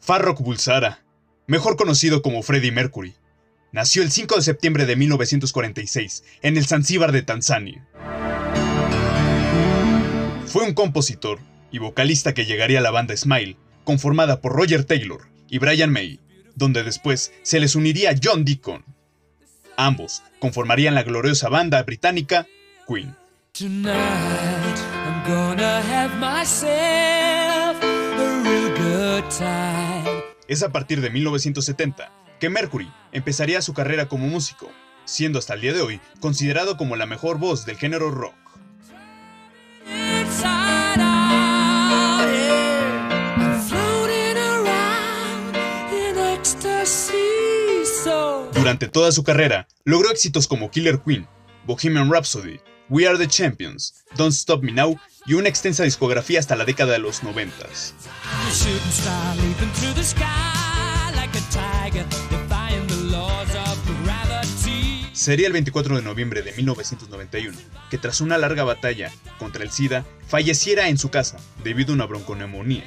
Farrokh Bulsara, mejor conocido como Freddie Mercury, nació el 5 de septiembre de 1946 en el Zanzíbar de Tanzania. Fue un compositor y vocalista que llegaría a la banda Smile, conformada por Roger Taylor y Brian May, donde después se les uniría John Deacon. Ambos conformarían la gloriosa banda británica Queen. Es a partir de 1970 que Mercury empezaría su carrera como músico, siendo hasta el día de hoy considerado como la mejor voz del género rock. Durante toda su carrera, logró éxitos como Killer Queen, Bohemian Rhapsody, We Are the Champions, Don't Stop Me Now y una extensa discografía hasta la década de los 90. Sería el 24 de noviembre de 1991 que tras una larga batalla contra el SIDA falleciera en su casa debido a una bronconeumonía.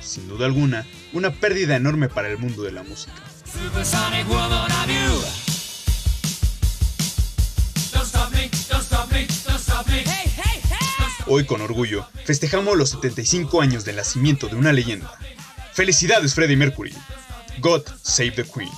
Sin duda alguna, una pérdida enorme para el mundo de la música. Hoy con orgullo festejamos los 75 años del nacimiento de una leyenda. Felicidades Freddie Mercury. God Save the Queen.